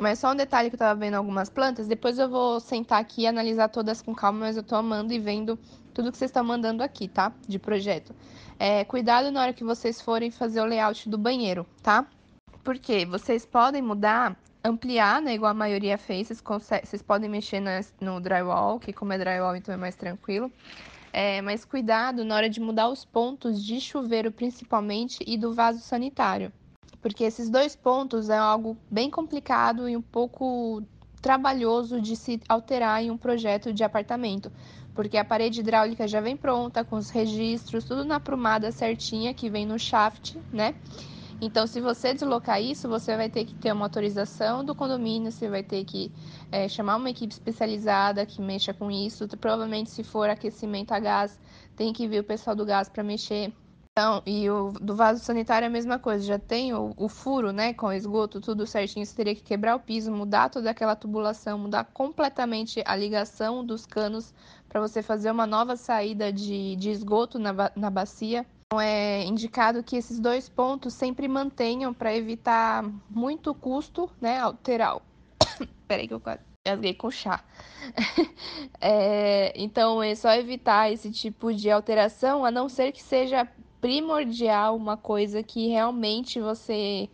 Mas só um detalhe que eu tava vendo algumas plantas, depois eu vou sentar aqui e analisar todas com calma, mas eu tô amando e vendo tudo que vocês estão mandando aqui, tá? De projeto. É, cuidado na hora que vocês forem fazer o layout do banheiro, tá? Porque vocês podem mudar, ampliar, né? Igual a maioria fez, vocês, vocês podem mexer no drywall, que como é drywall, então é mais tranquilo. É, mas cuidado na hora de mudar os pontos de chuveiro, principalmente, e do vaso sanitário. Porque esses dois pontos é algo bem complicado e um pouco trabalhoso de se alterar em um projeto de apartamento. Porque a parede hidráulica já vem pronta, com os registros, tudo na prumada certinha que vem no shaft, né? Então, se você deslocar isso, você vai ter que ter uma autorização do condomínio, você vai ter que é, chamar uma equipe especializada que mexa com isso. Provavelmente, se for aquecimento a gás, tem que vir o pessoal do gás para mexer. Então, e o do vaso sanitário é a mesma coisa, já tem o, o, furo, né, com esgoto, tudo certinho, você teria que quebrar o piso, mudar toda aquela tubulação, mudar completamente a ligação dos canos para você fazer uma nova saída de, de esgoto na, na bacia. Então, é indicado que esses dois pontos sempre mantenham para evitar muito custo, né, alterar. Peraí que eu quase gasguei com chá. é, então, é só evitar esse tipo de alteração, a não ser que seja primordial uma coisa que realmente você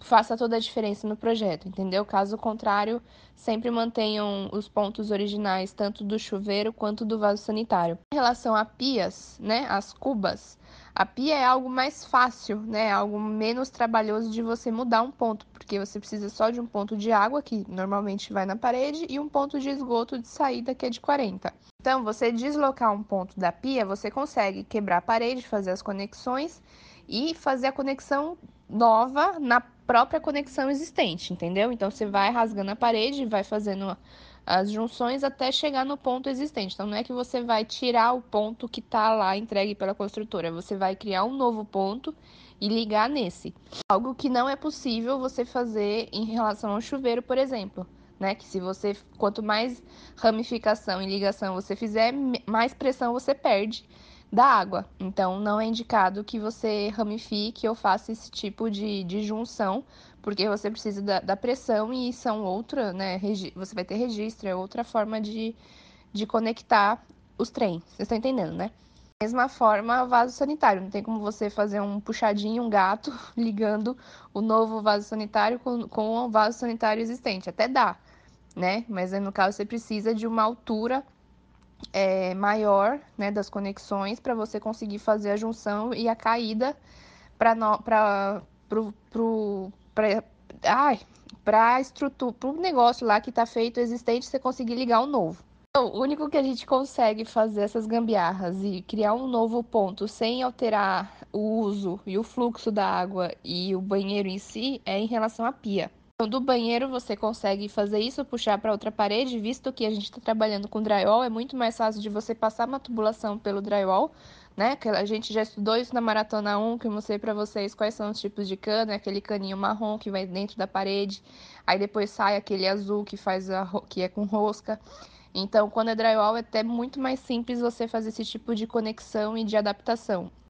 faça toda a diferença no projeto, entendeu? Caso contrário, sempre mantenham os pontos originais, tanto do chuveiro quanto do vaso sanitário. Em relação a pias, né, as cubas, a pia é algo mais fácil, né? Algo menos trabalhoso de você mudar um ponto, porque você precisa só de um ponto de água, que normalmente vai na parede, e um ponto de esgoto de saída, que é de 40. Então, você deslocar um ponto da pia, você consegue quebrar a parede, fazer as conexões e fazer a conexão nova na própria conexão existente, entendeu? Então, você vai rasgando a parede, vai fazendo as junções até chegar no ponto existente. Então, não é que você vai tirar o ponto que está lá entregue pela construtora, você vai criar um novo ponto e ligar nesse. Algo que não é possível você fazer em relação ao chuveiro, por exemplo. Né? Que se você, quanto mais ramificação e ligação você fizer, mais pressão você perde da água. Então, não é indicado que você ramifique ou faça esse tipo de, de junção, porque você precisa da, da pressão e são outra, né? Você vai ter registro, é outra forma de, de conectar os trens. Vocês estão entendendo, né? Mesma forma, vaso sanitário. Não tem como você fazer um puxadinho, um gato, ligando o novo vaso sanitário com, com o vaso sanitário existente. Até dá, né? Mas no caso você precisa de uma altura é, maior né, das conexões para você conseguir fazer a junção e a caída para para estrutura, para o negócio lá que está feito existente, você conseguir ligar um novo. Então, o único que a gente consegue fazer essas gambiarras e criar um novo ponto sem alterar o uso e o fluxo da água e o banheiro em si é em relação à pia. Do banheiro você consegue fazer isso, puxar para outra parede, visto que a gente está trabalhando com drywall, é muito mais fácil de você passar uma tubulação pelo drywall né? Que a gente já estudou isso na maratona 1, que eu mostrei para vocês quais são os tipos de cano, é aquele caninho marrom que vai dentro da parede, aí depois sai aquele azul que faz a, que é com rosca. Então, quando é drywall, é até muito mais simples você fazer esse tipo de conexão e de adaptação.